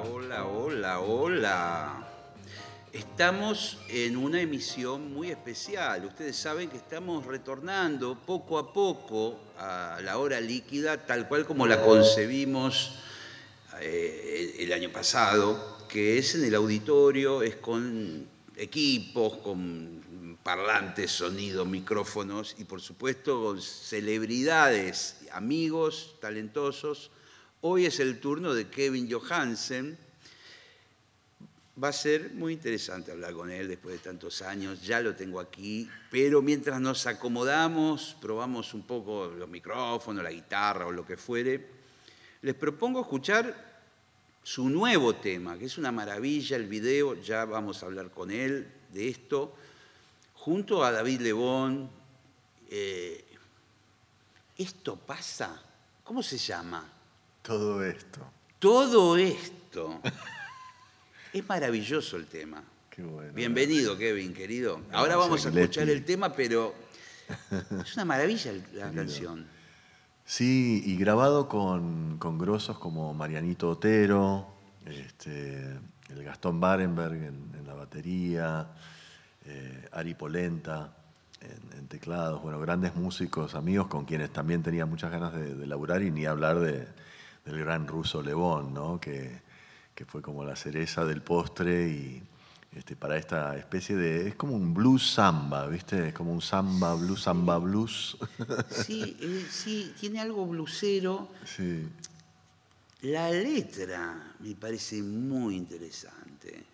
hola, hola, hola. Estamos en una emisión muy especial. Ustedes saben que estamos retornando poco a poco a la hora líquida, tal cual como la concebimos eh, el año pasado, que es en el auditorio, es con equipos, con parlantes, sonido, micrófonos y por supuesto con celebridades, amigos talentosos. Hoy es el turno de Kevin Johansen Va a ser muy interesante hablar con él después de tantos años, ya lo tengo aquí, pero mientras nos acomodamos, probamos un poco los micrófonos, la guitarra o lo que fuere, les propongo escuchar su nuevo tema, que es una maravilla el video, ya vamos a hablar con él de esto, junto a David Lebón. Eh, ¿Esto pasa? ¿Cómo se llama? Todo esto. Todo esto. Es maravilloso el tema. Qué bueno. Bienvenido, Kevin, querido. Ahora vamos a escuchar el tema, pero es una maravilla la canción. Sí, y grabado con, con grosos como Marianito Otero, este, el Gastón Barenberg en, la batería, eh, Ari Polenta en, teclados, bueno, grandes músicos, amigos con quienes también tenía muchas ganas de, de laburar y ni hablar de, del gran ruso Levón, ¿no? que que fue como la cereza del postre y este, para esta especie de... Es como un blues samba, ¿viste? Es como un samba, blues, samba, blues. Sí, eh, sí, tiene algo blusero. Sí. La letra me parece muy interesante,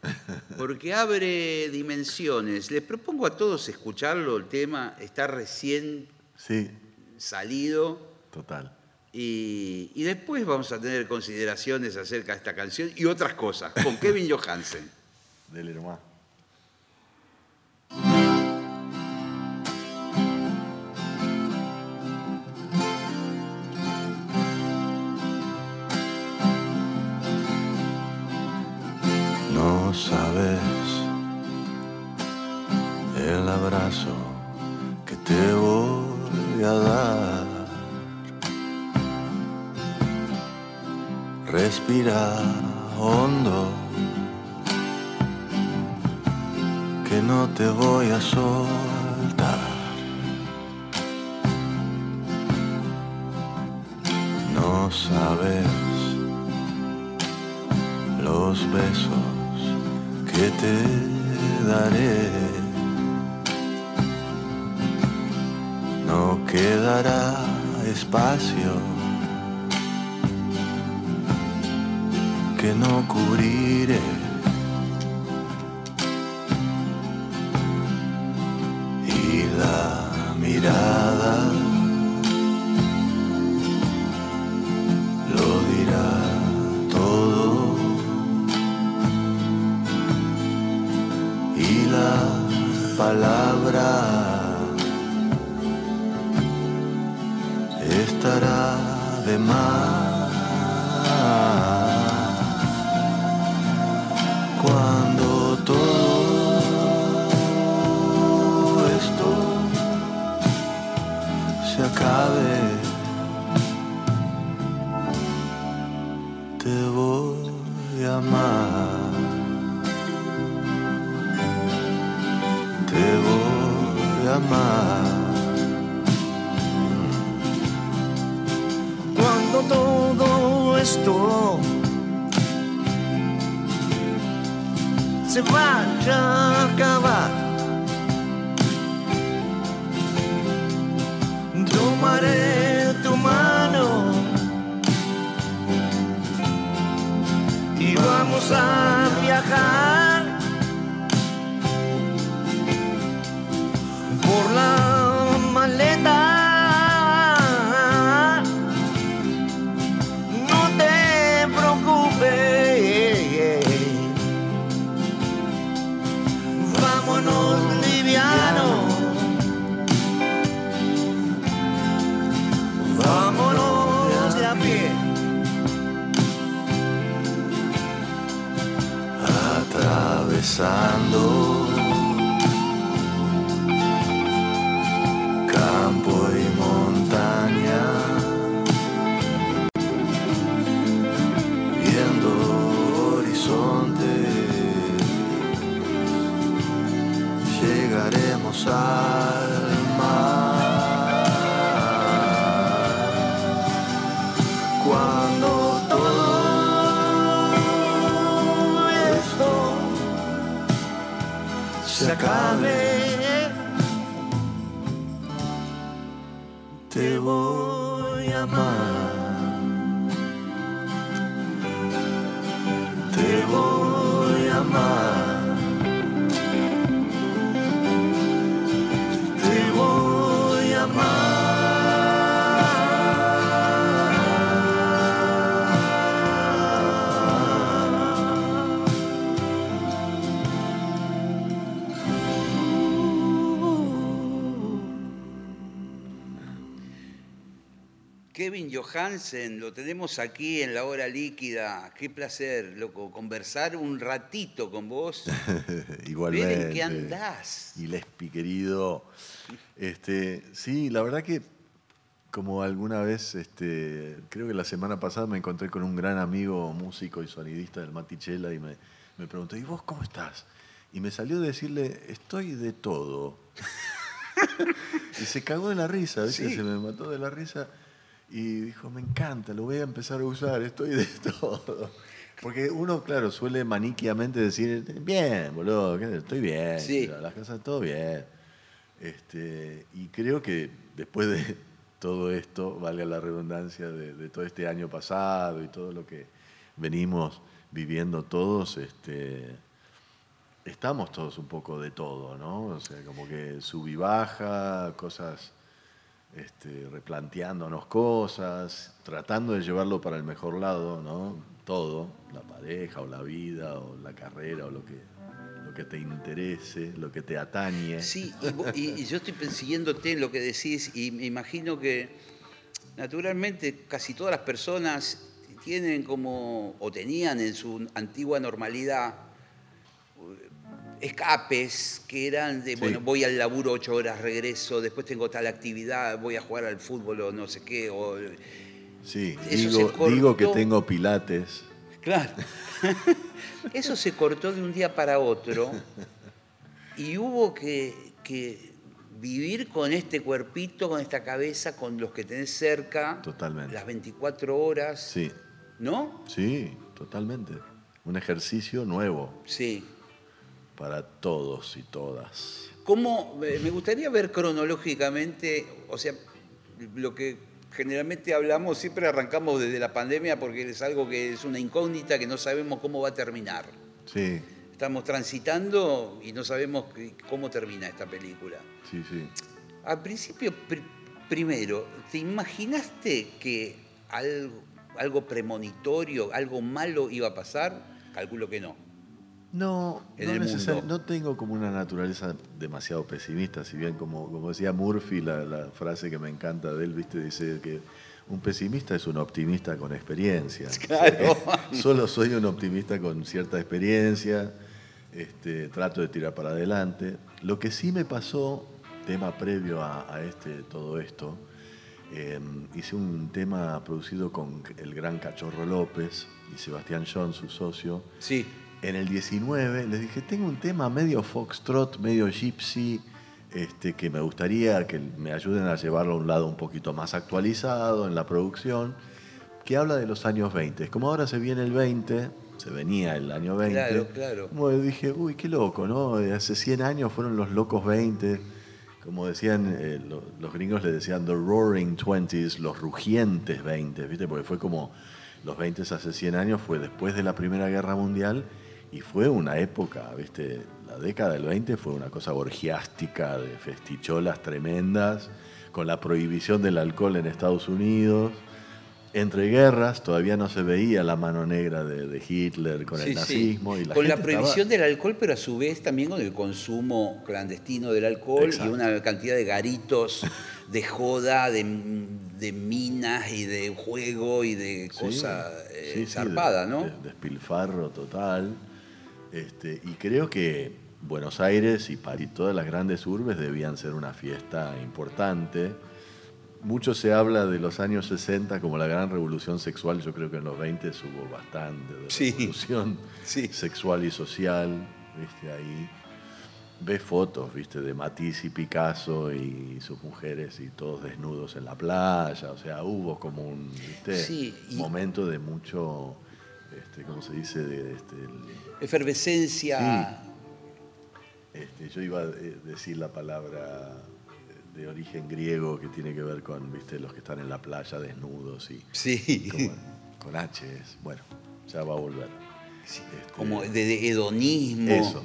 porque abre dimensiones. Les propongo a todos escucharlo, el tema está recién sí. salido. Total. Y, después vamos a tener consideraciones acerca de esta canción y otras cosas con Kevin Johansen. Del hermano. No sabes el abrazo Respira hondo, que no te voy a soltar. No sabes los besos que te daré. No quedará espacio que no cubriré. Y la mirada lo dirá todo. Y la palabra estará de más. Cuando todo esto se vaya a acabar, tomaré tu mano y vamos a viajar. Se Johansen, lo tenemos aquí en la hora líquida. Qué placer, loco, conversar un ratito con vos. Igualmente. Ver en qué andás. Gillespie, querido. Este, sí, la verdad que como alguna vez, este, creo que la semana pasada me encontré con un gran amigo músico y sonidista del Matichela y me, me preguntó, ¿y vos cómo estás? Y me salió de decirle, estoy de todo. y se cagó de la risa, ¿viste? Sí. se me mató de la risa y dijo, me encanta, lo voy a empezar a usar, estoy de todo. Porque uno, claro, suele maniquiamente decir, bien, boludo, estoy bien, Sí. las cosas todo bien. Este, y creo que después de todo esto, valga la redundancia, de, de todo este año pasado y todo lo que venimos viviendo todos, este, estamos todos un poco de todo, ¿no? O sea, como que sub y baja, cosas, este, replanteándonos cosas, tratando de llevarlo para el mejor lado, ¿no? Todo, la pareja o la vida o la carrera o lo que, lo que te interese, lo que te atañe. Sí, y, yo estoy siguiéndote en lo que decís y me imagino que naturalmente casi todas las personas tienen como, o tenían en su antigua normalidad, escapes que eran de, Sí. bueno, voy al laburo ocho horas, regreso, después tengo tal actividad, voy a jugar al fútbol o no sé qué, o... Sí, Eso digo, digo que tengo pilates. Claro. Eso se cortó de un día para otro y hubo que, que vivir con este cuerpito, con esta cabeza, con los que tenés cerca, Totalmente. las 24 horas, Sí, ¿no? sí, totalmente. Un ejercicio nuevo Sí. Para todos y todas. ¿Cómo, eh, me gustaría ver cronológicamente, o sea, lo que generalmente hablamos, siempre arrancamos desde la pandemia porque es algo que es una incógnita que no sabemos cómo va a terminar. Sí, Estamos transitando y no sabemos cómo termina esta película. sí, sí. Al principio, pr- primero, ¿te imaginaste que algo, algo premonitorio, algo malo iba a pasar? Calculo que no. No, En no, el mundo. no tengo como una naturaleza demasiado pesimista, si bien como, como decía Murphy, la, la frase que me encanta de él, viste, dice que un pesimista es un optimista con experiencia. Claro. Solo soy un optimista con cierta experiencia, este, trato de tirar para adelante. Lo que sí me pasó, tema previo a, a este, todo esto, eh, hice un tema producido con el gran Cachorro López y Sebastián John, su socio, Sí. En el 19 les dije, tengo un tema medio foxtrot, medio gypsy, este, que me gustaría que me ayuden a llevarlo a un lado un poquito más actualizado en la producción, que habla de los años 20. Como ahora se viene el 20, se venía el año 20. Claro, claro. Como dije, uy, qué loco, ¿no? Hace 100 años fueron los locos 20. Como decían, eh, lo- los gringos le decían the roaring 20s, los rugientes 20, ¿viste? Porque fue como los 20 hace 100 años, fue después de la Primera Guerra Mundial y fue una época, ¿viste? La década del 20 fue una cosa orgiástica, de festicholas tremendas, con la prohibición del alcohol en Estados Unidos. Entre guerras todavía no se veía la mano negra de, de Hitler con Sí, el sí. nazismo. Y la con la estaba- prohibición del alcohol, pero a su vez también con el consumo clandestino del alcohol Exacto. y una cantidad de garitos de joda, de, de minas y de juego y de cosa eh, sí, sí, zarpada, de- ¿no? de- despilfarro total. Este, y creo que Buenos Aires y París, todas las grandes urbes debían ser una fiesta importante. mucho se habla de los años 60 como la gran revolución sexual. Yo creo que en los 20 hubo bastante de Sí. revolución Sí. sexual y social. ¿viste? Ahí ves fotos ¿viste? de Matisse y Picasso y sus mujeres y todos desnudos en la playa. O sea, hubo como un ¿viste? Sí, y- momento de mucho, este, ¿cómo se dice? De, este, el- Efervescencia. este, yo iba a de- decir la palabra de origen griego que tiene que ver con ¿viste? los que están en la playa desnudos y Sí. como- con H es. Bueno, ya va a volver. Sí, Este, Como de, de hedonismo. Eso,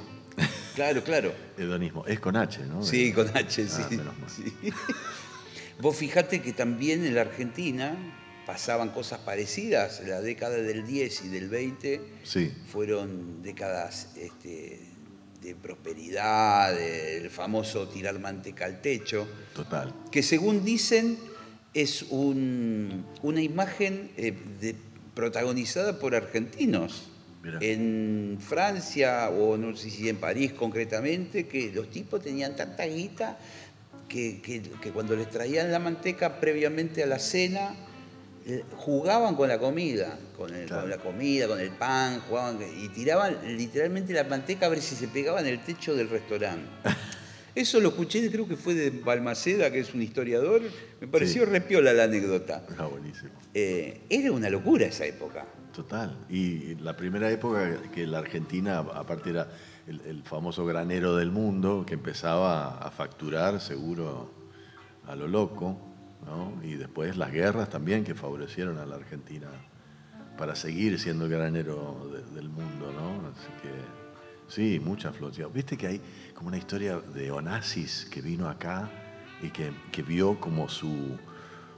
Claro, claro. hedonismo. Es con H, ¿no? Sí, con H, Ah, sí. menos mal. sí. Vos fijate que también en la Argentina pasaban cosas parecidas. La década del 10 y del 20 Sí, fueron décadas este, de prosperidad, del famoso tirar manteca al techo, total. que según dicen es un- una imagen eh, de- protagonizada por argentinos. Mirá. En Francia, o no sé si en París concretamente, que los tipos tenían tanta guita que, que- que cuando les traían la manteca previamente a la cena, jugaban con la comida, con, el- Claro. con la comida, con el pan, jugaban y tiraban literalmente la manteca a ver si se pegaba en el techo del restaurante. Eso lo escuché, creo que fue de Balmaceda, que es un historiador. Me pareció Sí. repiola la anécdota. Está buenísimo. Eh, era una locura esa época. Total. Y la primera época que la Argentina, aparte era el, el famoso granero del mundo, que empezaba a facturar seguro a lo loco, ¿no? Y después las guerras también que favorecieron a la Argentina para seguir siendo el granero de- del mundo, ¿no? Así que sí, mucha flota. Viste que hay como una historia de Onassis que vino acá y que, que vio como su,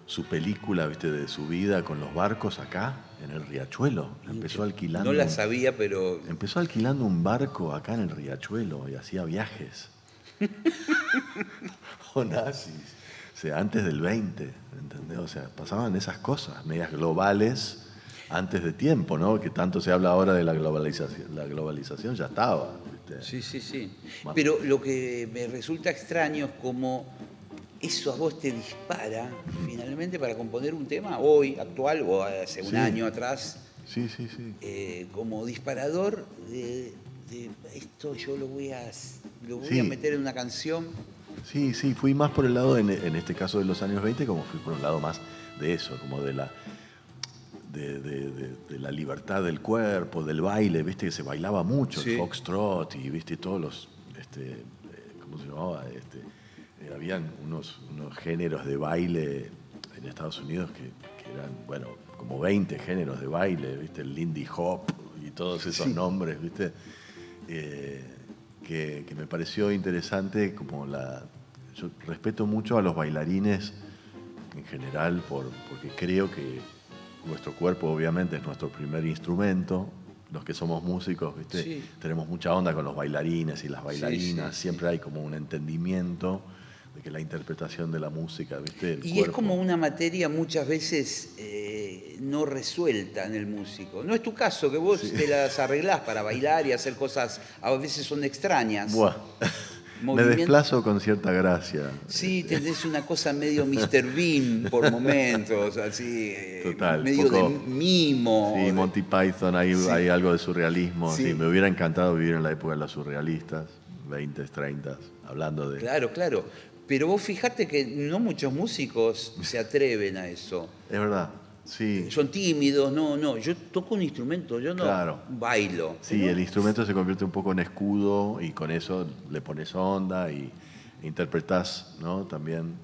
su película, viste, de su vida con los barcos acá, en el Riachuelo. Empezó alquilando. No la sabía, pero Empezó alquilando un barco acá en el Riachuelo y hacía viajes. Onassis. Sea, antes del 20, ¿entendés? O sea, pasaban esas cosas, medias globales, antes de tiempo, ¿no? Que tanto se habla ahora de la globalización. La globalización ya estaba, ¿viste? Sí, sí, sí. Pero lo que me resulta extraño es como eso a vos te dispara finalmente para componer un tema hoy, actual o hace un Sí. año atrás, Sí, sí, sí. eh, como disparador de, de esto yo lo voy a, lo voy Sí. a meter en una canción. Sí, sí, fui más por el lado, en, en este caso de los años 20, como fui por un lado más de eso, como de la, de, de- de- de la libertad del cuerpo, del baile, viste que se bailaba mucho, Sí. el foxtrot y viste todos los, este, eh, ¿cómo se llamaba? Este, eh, habían unos, unos géneros de baile en Estados Unidos que, que eran, bueno, como 20 géneros de baile, viste, el Lindy Hop y todos esos nombres, viste. Eh, que, que me pareció interesante como la... Yo respeto mucho a los bailarines en general por, porque creo que nuestro cuerpo obviamente es nuestro primer instrumento. Los que somos músicos, ¿viste? Sí. tenemos mucha onda con los bailarines y las bailarinas. sí, Siempre hay como un entendimiento que la interpretación de la música, ¿viste? El Y es como una materia muchas veces eh, no resuelta en el músico. No es tu caso, que vos te las arreglás para bailar y hacer cosas, a veces son extrañas. Buah. Me desplazo con cierta gracia. Sí, tenés una cosa medio Mr. Bean por momentos, así, eh, Total, medio poco- de mimo. Sí, Monty Python, hay, Sí. hay algo de surrealismo. Sí. Sí. me hubiera encantado vivir en la época de los surrealistas, 20, 30, hablando de... Claro, claro. Pero vos fijate que no muchos músicos se atreven a eso. Es verdad, sí. Son tímidos, no, no. Yo toco un instrumento, yo no Claro. bailo. Sí, el instrumento se convierte un poco en escudo y con eso le pones onda y interpretás, ¿no? También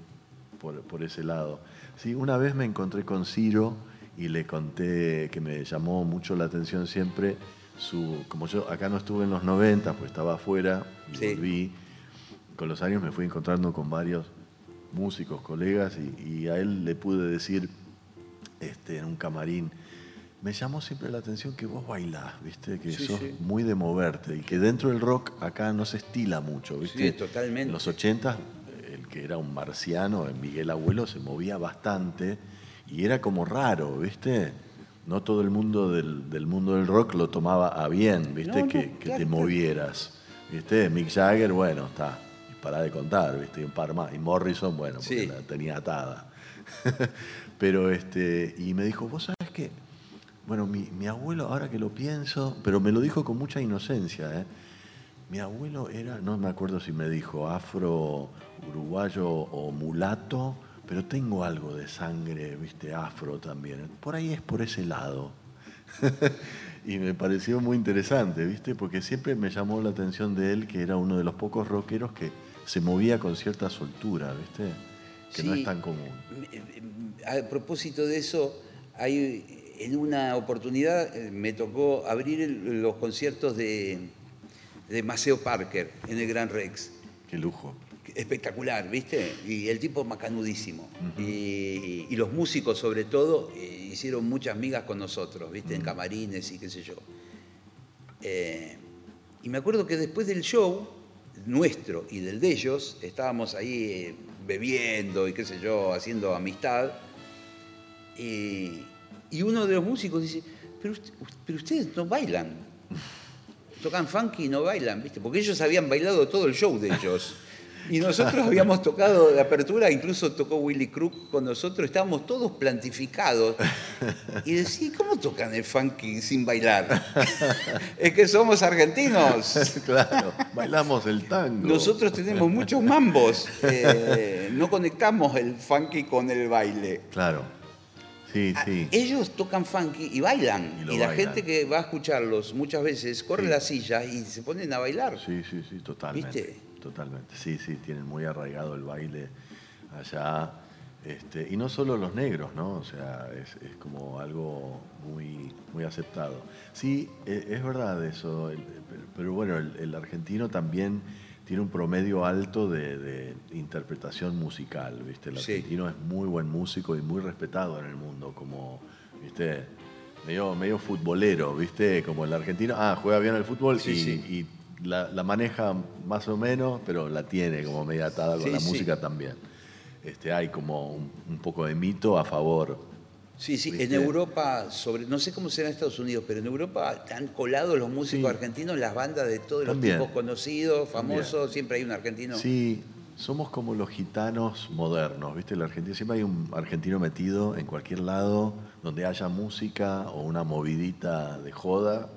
por, por ese lado. Sí, una vez me encontré con Ciro y le conté que me llamó mucho la atención siempre su... Como yo acá no estuve en los 90, pues estaba afuera y Sí. volví. Con los años me fui encontrando con varios músicos, colegas y, y a él le pude decir este, en un camarín, me llamó siempre la atención que vos bailás, ¿viste? Que Sí, sos sí. muy de moverte y que dentro del rock acá no se estila mucho, ¿viste? Sí, totalmente. En los 80, el que era un marciano, Miguel Abuelo, se movía bastante y era como raro, ¿viste? No todo el mundo del, del mundo del rock lo tomaba a bien, ¿viste? No, no, que, que te movieras, ¿viste? Mick Jagger, bueno, está, para de contar, ¿viste? Y un par más. Y Morrison, bueno, porque Sí. la tenía atada. pero este, y me dijo, vos sabés que, bueno, mi, mi abuelo, ahora que lo pienso, pero me lo dijo con mucha inocencia, ¿eh? Mi abuelo era, no me acuerdo si me dijo afro, uruguayo o mulato, pero tengo algo de sangre, viste, afro también. Por ahí es por ese lado. y me pareció muy interesante, viste, porque siempre me llamó la atención de él que era uno de los pocos rockeros que se movía con cierta soltura, viste, que no es tan común. A propósito de eso, hay, en una oportunidad eh, me tocó abrir el- los conciertos de, de Maceo Parker en el Gran Rex. Qué lujo. Espectacular, ¿viste? Y el tipo macanudísimo. y, y los músicos, sobre todo, eh, hicieron muchas migas con nosotros, ¿viste? En camarines y qué sé yo. Eh, y me acuerdo que después del show, nuestro y del de ellos, estábamos ahí eh, bebiendo y qué sé yo, haciendo amistad. Y, y uno de los músicos dice, pero, pero ustedes no bailan. Tocan funky y no bailan, ¿viste? Porque ellos habían bailado todo el show de ellos. Y nosotros habíamos tocado de apertura, incluso tocó Willy Crook con nosotros, estábamos todos plantificados. Y decía, ¿cómo tocan el funky sin bailar? es que somos argentinos. claro, bailamos el tango. Nosotros tenemos muchos mambos. eh, no conectamos el funky con el baile. Claro, sí, sí. Ellos tocan funky y bailan. Y la bailan. gente que va a escucharlos muchas veces corre Sí. las sillas y se ponen a bailar. Sí, sí, sí, totalmente. ¿Viste? Totalmente. Sí, sí, tienen muy arraigado el baile allá. Este, y no solo los negros, ¿no? O sea, es, es como algo muy, muy aceptado. Sí, e- es verdad eso, el- pero- pero bueno, el, el argentino también tiene un promedio alto de, de interpretación musical, ¿viste? El Sí. argentino es muy buen músico y muy respetado en el mundo, como, ¿viste? Medio, medio futbolero, ¿viste? Como el argentino, ah, juega bien el fútbol Sí, y, sí. y la, la maneja más o menos, pero la tiene como media atada con Sí, la sí. música también. Este, hay como un, un poco de mito a favor. Sí, sí, en. Europa, sobre, no sé cómo será en Estados Unidos, pero en Europa están colados los músicos Sí. argentinos, las bandas de todos los tipos conocidos, También. famosos, siempre hay un argentino. Sí, somos como los gitanos modernos, ¿viste? El argentino, siempre hay un argentino metido en cualquier lado donde haya música o una movidita de joda.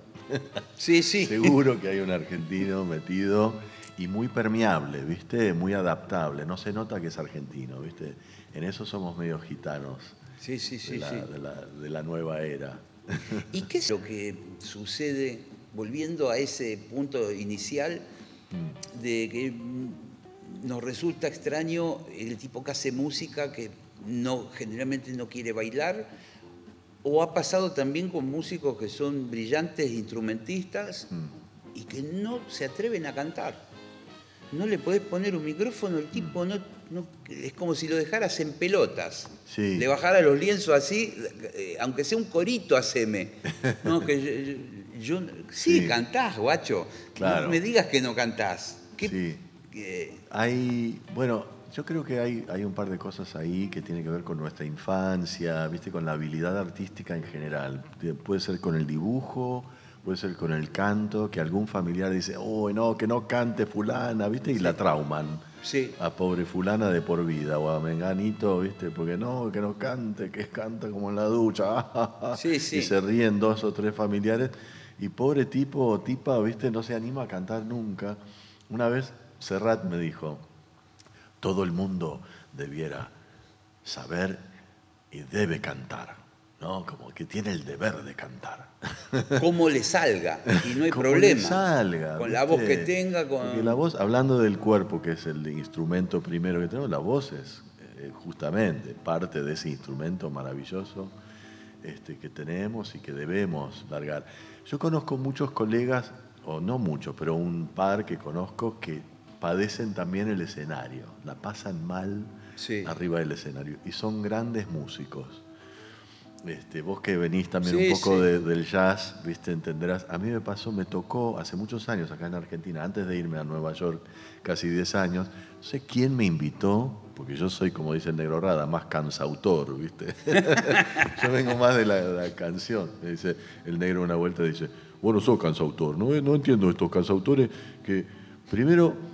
Sí. sí. Seguro que hay un argentino metido y muy permeable, ¿viste? Muy adaptable. No se nota que es argentino, ¿viste? En eso somos medio gitanos Sí, sí, sí, de, la, sí. de la- de la nueva era. ¿Y qué es lo que sucede, volviendo a ese punto inicial, de que mm, nos resulta extraño el tipo que hace música que no, generalmente no quiere bailar? ¿O ha pasado también con músicos que son brillantes instrumentistas y que no se atreven a cantar? No le podés poner un micrófono, el tipo no, no- es como si lo dejaras en pelotas. Sí. Le bajara los lienzos así, eh, aunque sea un corito, haceme. No, que yo, yo- sí, Sí. cantás, guacho. Claro. No me digas que no cantás. ¿Qué- Sí. Hay, bueno, yo creo que hay, hay un par de cosas ahí que tienen que ver con nuestra infancia, ¿viste? con la habilidad artística en general. De- Puede ser con el dibujo, puede ser con el canto, que algún familiar dice, oh, no, que no cante fulana, ¿viste? Y la trauman. Sí. A pobre fulana de por vida, o a menganito, ¿viste? Porque no, que no cante, que canta como en la ducha. Sí, sí. Y se ríen dos o tres familiares. Y pobre tipo o tipa, ¿viste? No se anima a cantar nunca. Una vez Serrat me dijo, todo el mundo debiera saber y debe cantar, ¿no? Como que tiene el deber de cantar. Cómo le salga. Y no hay Como problema. le salga, con la voz que tenga, con. Porque la voz, hablando del cuerpo, que es el instrumento primero que tenemos, la voz es eh, justamente parte de ese instrumento maravilloso este, que tenemos y que debemos largar. Yo conozco muchos colegas, o no muchos, pero un par que conozco que padecen también el escenario, la pasan mal Sí. arriba del escenario y son grandes músicos. Este, vos que venís también Sí, un poco sí. de- del jazz, viste, entenderás. A mí me pasó, me tocó hace muchos años acá en Argentina, antes de irme a Nueva York, casi 10 años. No sé quién me invitó, porque yo soy, como dice el negro Rada, más cansautor, viste. yo vengo más de la, la canción. Me dice el negro una vuelta dice, vos no sos cansautor, ¿no? No entiendo estos cansautores que primero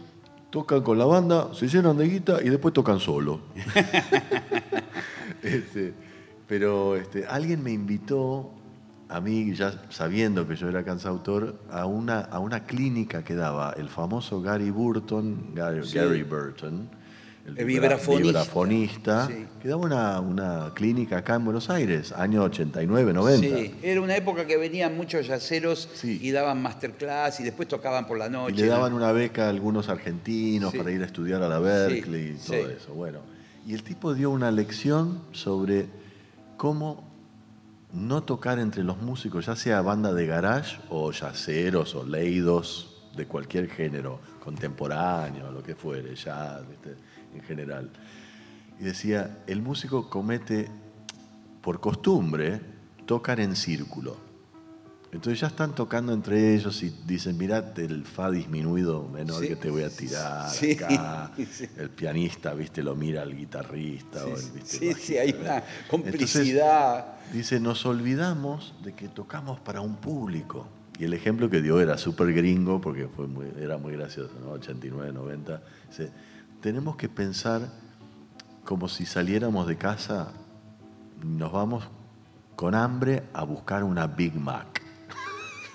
tocan con la banda, se llenan de guita y después tocan solo. Este, pero este, alguien me invitó a mí, ya sabiendo que yo era cansautor, a una, a una clínica que daba el famoso Gary Burton, Gary, Sí. Gary Burton, El vibra- vibrafonista. vibrafonista, Sí. que daba una, una clínica acá en Buenos Aires, año 89, 90. Sí, era una época que venían muchos yaceros Sí. y daban masterclass y después tocaban por la Y noche. le daban ¿no? una beca a algunos argentinos Sí. para ir a estudiar a la Berkeley y todo eso. Bueno, y el tipo dio una lección sobre cómo no tocar entre los músicos, ya sea banda de garage o yaceros o leidos de cualquier género, contemporáneo, lo que fuere, ¿viste? En general. Y decía, el músico comete, por costumbre, tocar en círculo. Entonces ya están tocando entre ellos y dicen, mirate el fa disminuido menor Sí. que te voy a tirar Sí. acá. Sí. El pianista, viste, lo mira al guitarrista o el, viste, Sí, sí, hay una Entonces, complicidad. dice, nos olvidamos de que tocamos para un público. Y el ejemplo que dio era súper gringo, porque fue muy, era muy gracioso, ¿no? 89, 90. Dice, tenemos que pensar como si saliéramos de casa, nos vamos con hambre a buscar una Big Mac.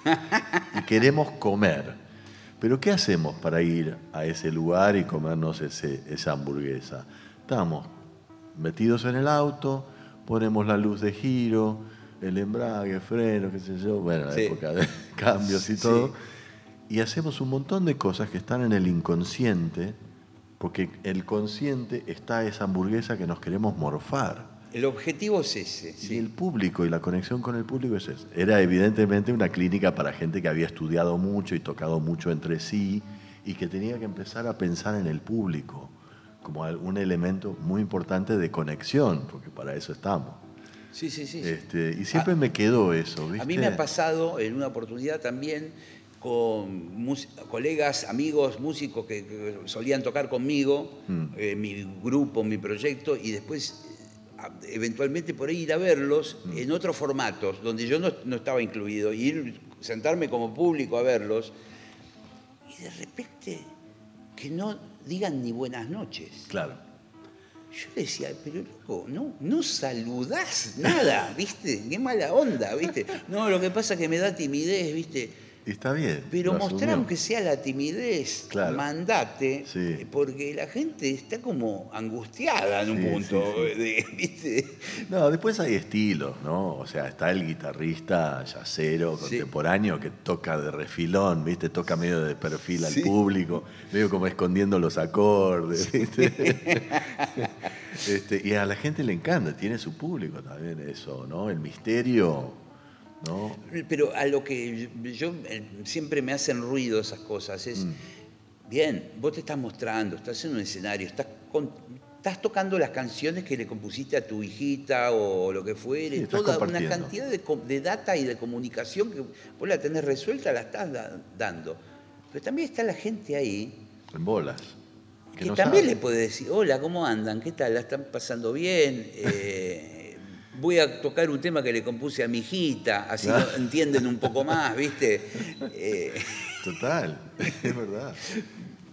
y queremos comer. Pero ¿qué hacemos para ir a ese lugar y comernos ese, esa hamburguesa? Estamos metidos en el auto, ponemos la luz de giro, el embrague, freno, qué sé yo, bueno, la Sí. época de cambios y Sí. todo, y hacemos un montón de cosas que están en el inconsciente, porque el consciente está esa hamburguesa que nos queremos morfar. El objetivo es ese. Y sí. el público y la conexión con el público es eso. Era evidentemente una clínica para gente que había estudiado mucho y tocado mucho entre sí y que tenía que empezar a pensar en el público como un elemento muy importante de conexión, porque para eso estamos. Sí, sí, sí. sí. Este, y siempre me quedó eso, ¿viste? A mí me ha pasado en una oportunidad también con colegas, amigos, músicos que, que solían tocar conmigo, Mm. eh, mi grupo, mi proyecto, y después eh, a- eventualmente por ahí ir a verlos Mm. en otros formatos, donde yo no, no estaba incluido, y ir, sentarme como público a verlos, y de repente que no digan ni buenas noches. Claro. Yo decía, pero loco, no, no saludás nada, ¿viste? Qué mala onda, ¿viste? No, lo que pasa es que me da timidez, ¿viste? Y está bien. Pero mostrar aunque sea la timidez, Claro. mandate, Sí. porque la gente está como angustiada en un Sí, punto, sí, ¿viste? No, después hay estilos, ¿no? O sea, está el guitarrista yacero, contemporáneo, que toca de refilón, ¿viste? Toca medio de perfil al público, medio como escondiendo los acordes, ¿viste? Este, y a la gente le encanta, tiene su público también eso, ¿no? El misterio, ¿no? Pero a lo que yo, yo, eh, siempre me hacen ruido esas cosas Mm. es, bien, vos te estás mostrando, estás en un escenario, estás, con- estás tocando las canciones que le compusiste a tu hijita o lo que fuere, Sí, toda una cantidad de, de data y de comunicación que vos la tenés resuelta, la estás da- dando. Pero también está la gente ahí En bolas. que, no también sabe. le puede decir, hola, ¿cómo andan? ¿Qué tal? ¿La están pasando bien? Eh, voy a tocar un tema que le compuse a mi hijita, así lo entienden un poco más, ¿viste? Eh, Total, es verdad.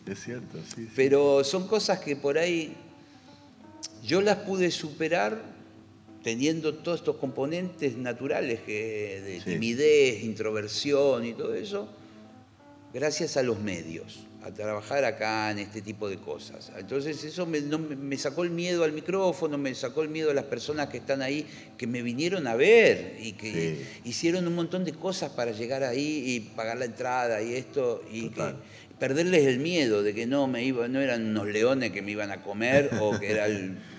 Es cierto, sí. sí. pero son cosas que por ahí yo las pude superar teniendo todos estos componentes naturales que, de Sí. timidez, introversión y todo eso, gracias a los medios, a trabajar acá en este tipo de cosas. Entonces eso me, no me- sacó el miedo al micrófono, me sacó el miedo a las personas que están ahí, que me vinieron a ver y que Sí. hicieron un montón de cosas para llegar ahí y pagar la entrada y esto, y que perderles el miedo de que no me iba, no eran unos leones que me iban a comer o que era el,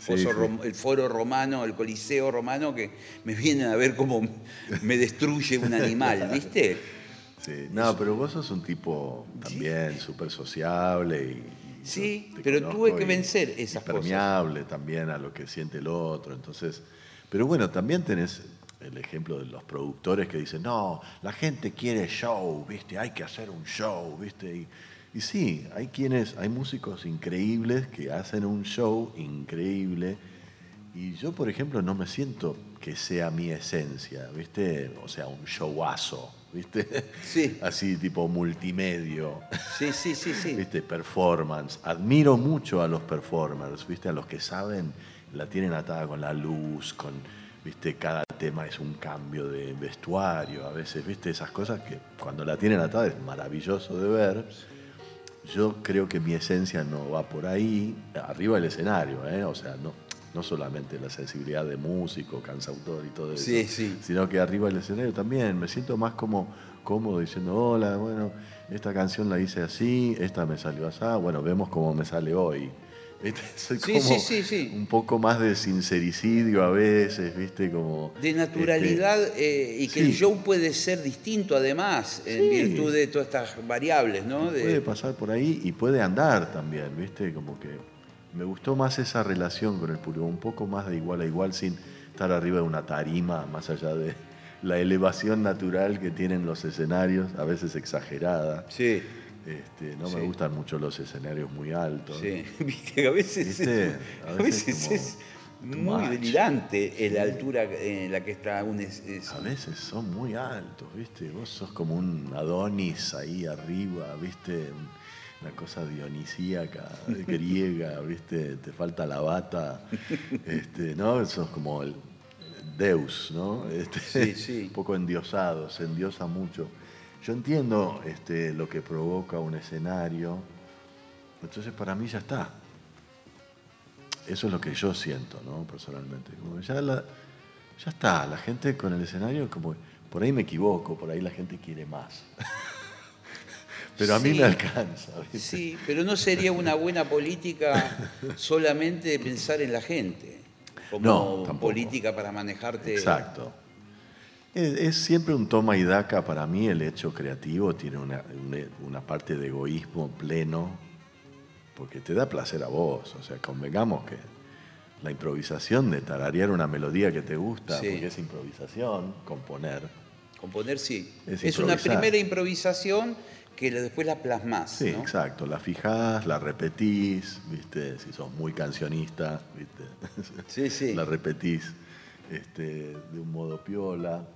Sí, sí. el foro romano, el coliseo romano que me vienen a ver cómo me destruye un animal, ¿viste? Sí, no, pero vos sos un tipo también súper sociable y, Sí, pero tuve que vencer esas cosas. permeable también a lo que siente el otro, entonces, pero bueno, también tenés el ejemplo de los productores que dicen, no, la gente quiere show, viste, hay que hacer un show, viste, y, y sí, hay quienes, hay músicos increíbles que hacen un show increíble y yo, por ejemplo, no me siento que sea mi esencia, ¿viste? O sea, un showazo, ¿viste? Sí. Así tipo multimedio, Sí, sí, sí, sí. ¿viste? Performance. Admiro mucho a los performers, ¿viste? A los que saben la tienen atada con la luz, con, viste, cada tema es un cambio de vestuario, a veces, viste, esas cosas que cuando la tienen atada es maravilloso de ver. Yo creo que mi esencia no va por ahí, arriba del escenario, ¿eh? o sea, no, no solamente la sensibilidad de músico, cansautor y todo eso, Sí, sí. sino que arriba del escenario también me siento más como cómodo diciendo, hola, bueno, esta canción la hice así, esta me salió así, bueno, vemos cómo me sale hoy. ¿Viste? Soy como sí, sí, sí. un poco más de sincericidio a veces, ¿viste? Como, De naturalidad eh, y que el show puede ser distinto además, en virtud de todas estas variables, ¿no? este, De- puede pasar por ahí y puede andar también, ¿viste? Como que me gustó más esa relación con el público, un poco más de igual a igual sin estar arriba de una tarima, más allá de la elevación natural que tienen los escenarios, a veces exagerada. Sí, Este, no Sí. me gustan mucho los escenarios muy altos. sí. Viste, a veces, ¿Viste? es, A a veces como es muy delirante la altura en la que está un... es- es- A veces son muy altos, ¿viste? Vos sos como un Adonis ahí arriba, ¿viste? Una cosa dionisíaca, griega, ¿viste? Te falta la bata, este, ¿no? Sos como el Deus, ¿no? Este, Sí, sí. Un poco endiosado, se endiosa mucho. Yo entiendo este, lo que provoca un escenario, entonces para mí ya está. Eso es lo que yo siento, ¿no? Personalmente. Como ya, la- ya está, la gente con el escenario, como por ahí me equivoco, por ahí la gente quiere más. Pero a mí Sí. me alcanza. ¿viste? Sí, pero no sería una buena política solamente pensar en la gente, como No, tampoco. política para manejarte. Exacto. Es, es siempre un toma y daca para mí el hecho creativo, tiene una, una- parte de egoísmo pleno, porque te da placer a vos, o sea, convengamos que la improvisación de tararear una melodía que te gusta, Sí. porque es improvisación, componer, Componer sí. Es Es, una primera improvisación que después la plasmás. Sí, ¿no? exacto. La fijás, la repetís, ¿viste? Si sos muy cancionista, ¿viste? Sí, sí. La repetís este, de un modo piola.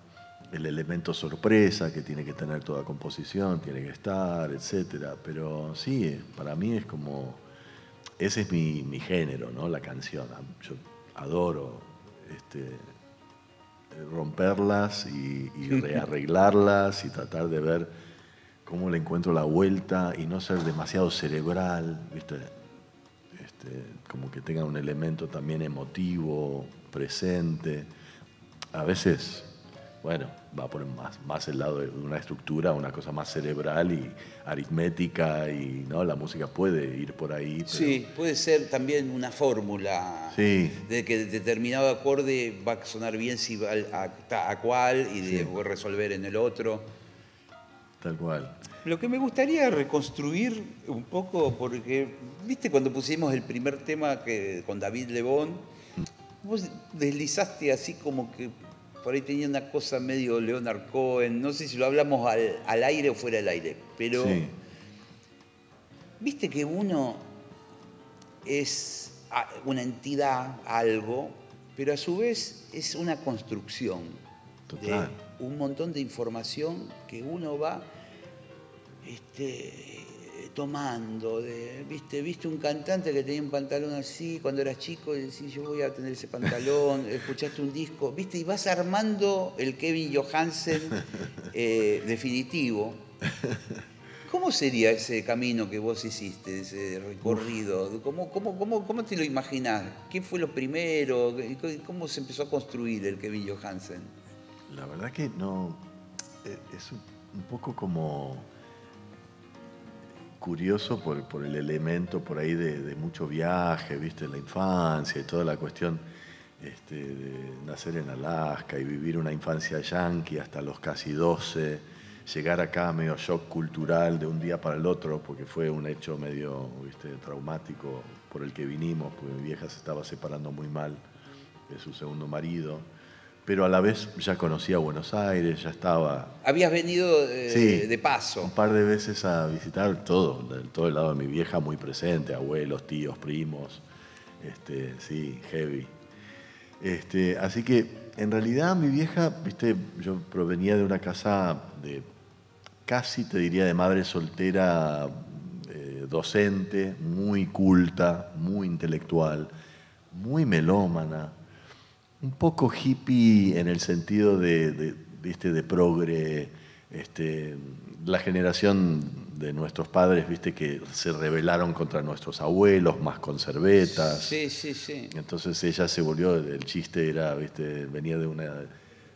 El elemento sorpresa que tiene que tener toda composición, tiene que estar, etcétera. Pero sí, para mí es como. Ese es mi, mi género, ¿no? La canción. Yo adoro este, romperlas y, y rearreglarlas y tratar de ver cómo le encuentro la vuelta y no ser demasiado cerebral, ¿viste? Este, como que tenga un elemento también emotivo, presente. A veces, bueno, va por más, más el lado de una estructura, una cosa más cerebral y aritmética y no, la música puede ir por ahí. pero- Sí, puede ser también una fórmula Sí. de que determinado acorde va a sonar bien si va a, ta- a cuál y de resolver en el otro. Tal cual. Lo que me gustaría reconstruir un poco, porque, viste, cuando pusimos el primer tema que, con David Lebón, vos deslizaste así como que por ahí tenía una cosa medio Leonard Cohen, no sé si lo hablamos al, al aire o fuera del aire, pero Sí. viste que uno es una entidad, algo, pero a su vez es una construcción Total. de un montón de información que uno va este, tomando. De, ¿viste? ¿Viste un cantante que tenía un pantalón así cuando eras chico y decís, yo voy a tener ese pantalón? Escuchaste un disco, ¿viste? Y vas armando el Kevin Johansen eh, definitivo. ¿Cómo sería ese camino que vos hiciste, ese recorrido? ¿Cómo, cómo, cómo, cómo te lo imaginás? ¿Qué fue lo primero? ¿Cómo se empezó a construir el Kevin Johansen? La verdad que no. eh, Es un poco como curioso por, por el elemento por ahí de, mucho viaje, viste, la infancia y toda la cuestión este, de nacer en Alaska y vivir una infancia yankee hasta los casi 12, llegar acá medio shock cultural de un día para el otro, porque fue un hecho medio viste, traumático por el que vinimos, porque mi vieja se estaba separando muy mal de su segundo marido pero a la vez ya conocía Buenos Aires, ya estaba Habías venido eh, Sí. de paso. un par de veces a visitar todo, todo el lado de mi vieja muy presente, abuelos, tíos, primos, este, sí, heavy. Este, así que en realidad mi vieja, viste, yo provenía de una casa de casi te diría de madre soltera, eh, docente, muy culta, muy intelectual, muy melómana, un poco hippie en el sentido de, de, ¿viste? de progre, este, la generación de nuestros padres, viste, que se rebelaron contra nuestros abuelos, más conservetas. Sí, sí, sí. Entonces ella se volvió, el chiste era, viste, venía de una,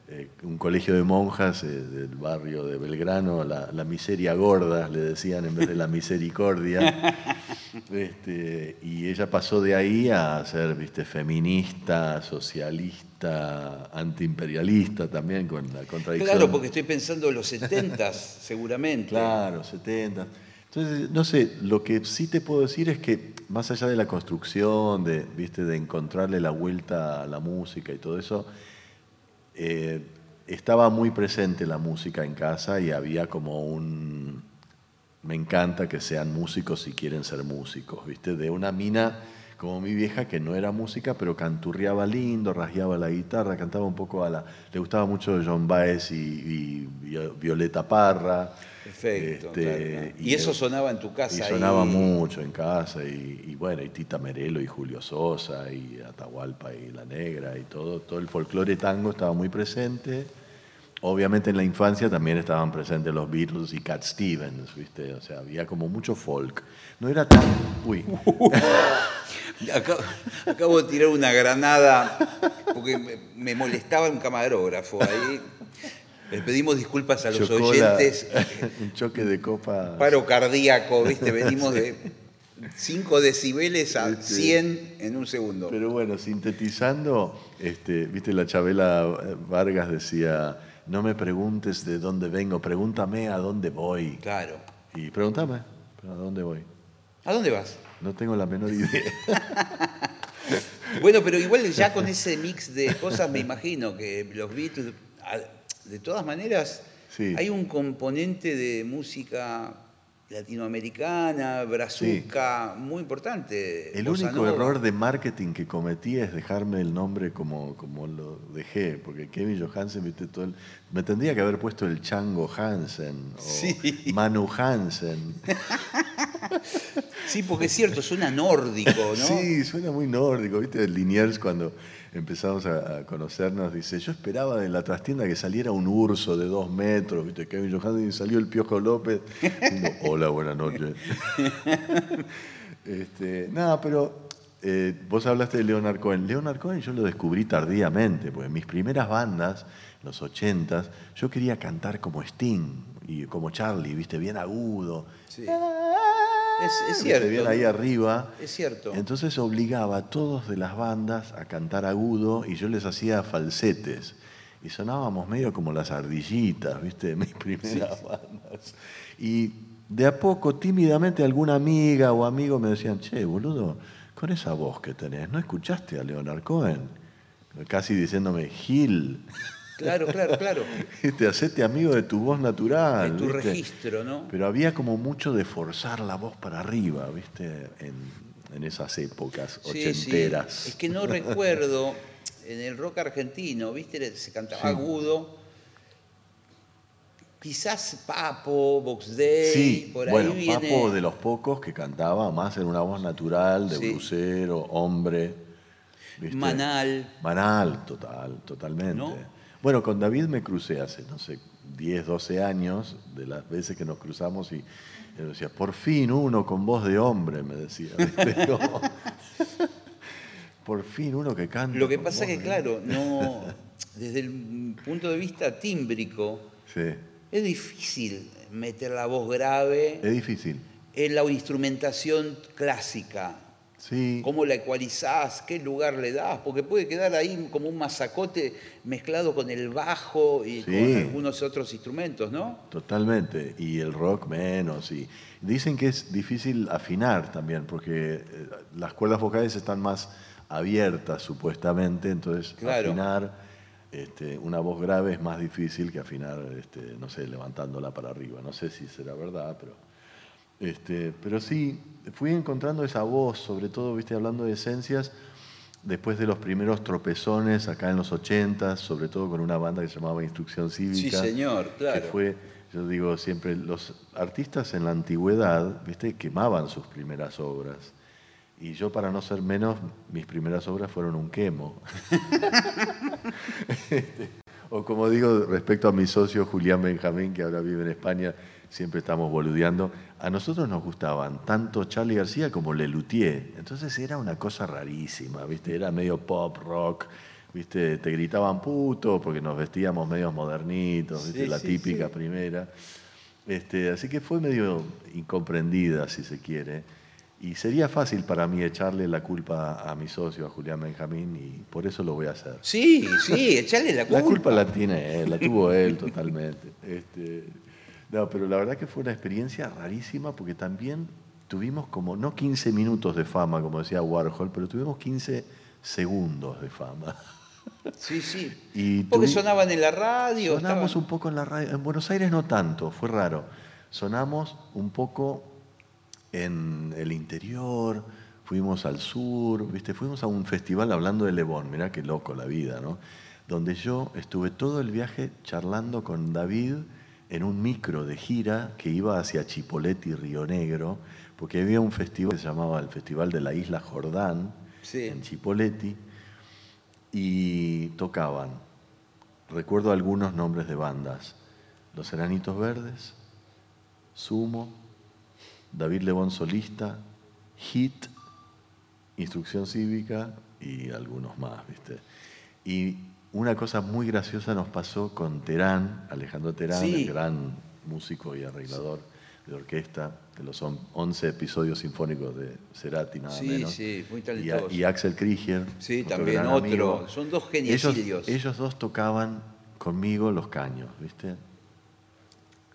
eh, un colegio de monjas eh, del barrio de Belgrano, la, la miseria gorda, le decían en vez de la misericordia. Este, y ella pasó de ahí a ser, viste, feminista, socialista, antiimperialista también, con la contradicción. Claro, porque estoy pensando en los 70 seguramente. Claro, 70. Entonces, no sé, lo que sí te puedo decir es que más allá de la construcción, de, ¿viste? de encontrarle la vuelta a la música y todo eso, eh, estaba muy presente la música en casa y había como un... Me encanta que sean músicos si quieren ser músicos, ¿viste? De una mina como mi vieja que no era música, pero canturreaba lindo, rasgueaba la guitarra, cantaba un poco a la... Le gustaba mucho John Baez y, y Violeta Parra. Perfecto. Este, claro. Y, eso sonaba en tu casa. Y sonaba mucho en casa, y, y, bueno, y Tita Merelo y Julio Sosa y Atahualpa y La Negra y todo, todo el folclore tango estaba muy presente. Obviamente en la infancia también estaban presentes los Beatles y Cat Stevens, ¿viste? O sea, había como mucho folk. No era tan... Uy. Acabo, acabo de tirar una granada porque me, me molestaba un camarógrafo ahí. Les pedimos disculpas a los Chocó oyentes. la- un choque de copa. Paro cardíaco, ¿viste? Venimos de 5 decibeles a Este, 100 en un segundo. Pero bueno, sintetizando, este, viste, la Chabela Vargas decía, no me preguntes de dónde vengo, pregúntame a dónde voy. Claro. Y pregúntame, ¿a dónde voy? ¿A dónde vas? No tengo la menor idea. Bueno, pero igual ya con ese mix de cosas me imagino que los Beatles, de todas maneras, Sí. hay un componente de música latinoamericana, brazuca, muy importante. El bossa único nova. error de marketing que cometí es dejarme el nombre como, como lo dejé, porque Kevin Johansen, viste, todo el- me tendría que haber puesto el Chango Hansen o Sí. Manu Hansen. Sí, porque es cierto, suena nórdico, ¿no? Sí, suena muy nórdico, ¿viste? Liniers cuando empezamos a, conocernos dice, yo esperaba de la trastienda que saliera un urso de dos metros, ¿viste? Kevin Johansen y salió el Piojo López. Hola, buenas noches. este, nada, pero eh, vos hablaste de Leonard Cohen. Leonard Cohen yo lo descubrí tardíamente, porque en mis primeras bandas, los ochentas, yo quería cantar como Sting y como Charlie, ¿viste? Bien agudo. Sí. Es, cierto. Ahí arriba. Es cierto. Entonces obligaba a todos de las bandas a cantar agudo y yo les hacía falsetes. Y sonábamos medio como las ardillitas, ¿viste? Mis primeras bandas. Y de a poco, tímidamente, alguna amiga o amigo me decían, che, boludo, con esa voz que tenés, ¿no escuchaste a Leonard Cohen? Casi diciéndome, Gil, Claro, claro, claro. ¿viste? hacete amigo de tu voz natural. De tu ¿viste? registro, ¿no? Pero había como mucho de forzar la voz para arriba, ¿viste? En, en esas épocas Sí, sí. ochenteras. Es que no recuerdo en el rock argentino, ¿viste? Se cantaba Sí. agudo. Quizás Papo, Box Day, Sí, por ahí bueno, viene. Papo de los pocos que cantaba más en una voz natural, de brucero, hombre. ¿viste? Manal. Manal, total, totalmente. ¿No? Bueno, con David me crucé hace, no sé, 10, 12 años, de las veces que nos cruzamos y él decía, por fin uno con voz de hombre, me decía. por fin uno que canta. Lo que pasa voz que, claro, no, desde el punto de vista tímbrico, Sí, es difícil meter la voz grave es difícil. en la instrumentación clásica. Sí. ¿Cómo la ecualizás? ¿Qué lugar le das? Porque puede quedar ahí como un masacote mezclado con el bajo y Sí. con algunos otros instrumentos, ¿no? Totalmente, y el rock menos. Y dicen que es difícil afinar también, porque eh, las cuerdas vocales están más abiertas supuestamente, entonces Claro. afinar este, una voz grave es más difícil que afinar, este, no sé, levantándola para arriba. No sé si será verdad, pero... Este, pero sí, fui encontrando esa voz, sobre todo, viste, hablando de esencias, después de los primeros tropezones acá en los 80, sobre todo con una banda que se llamaba Instrucción Cívica. Sí, señor, claro. Que fue, yo digo siempre, los artistas en la antigüedad, viste, quemaban sus primeras obras. Y yo, para no ser menos, mis primeras obras fueron un quemo. Este, o como digo respecto a mi socio Julián Benjamín, que ahora vive en España, siempre estamos boludeando, a nosotros nos gustaban tanto Charlie García como Lelutier. Entonces era una cosa rarísima, ¿viste? Era medio pop, rock, ¿viste? Te gritaban puto porque nos vestíamos medio modernitos, ¿viste? Sí, La sí, típica sí. primera. Este, así que fue medio incomprendida, si se quiere. Y sería fácil para mí echarle la culpa a mi socio, a Julián Benjamín, y por eso lo voy a hacer. Sí, sí, echarle la culpa. La culpa la tiene él, la tuvo él totalmente. Este, no, pero la verdad que fue una experiencia rarísima porque también tuvimos como, no 15 minutos de fama, como decía Warhol, pero tuvimos 15 segundos de fama. Sí, sí. Y Porque tuvi- sonaban en la radio. Sonamos estaban- un poco en la radio. En Buenos Aires no tanto, fue raro. Sonamos un poco en el interior, fuimos al sur, ¿viste? Fuimos a un festival hablando de Lebón, mirá qué loco la vida, ¿no? Donde yo estuve todo el viaje charlando con David en un micro de gira que iba hacia Chipoleti, Río Negro, porque había un festival que se llamaba el Festival de la Isla Jordán, Sí. en Chipoleti, y tocaban recuerdo algunos nombres de bandas. Los Enanitos Verdes, Sumo, David Lebón Solista, Hit, Instrucción Cívica y algunos más, ¿viste? Y una cosa muy graciosa nos pasó con Terán, Alejandro Terán, Sí. el gran músico y arreglador de orquesta de los on- 11 episodios sinfónicos de Cerati, nada Sí, menos. sí, muy talentoso. Y, Axel Krieger. Sí, otro también otro. amigo. Son dos Ellos, geniecillos. ellos dos tocaban conmigo los caños, ¿viste?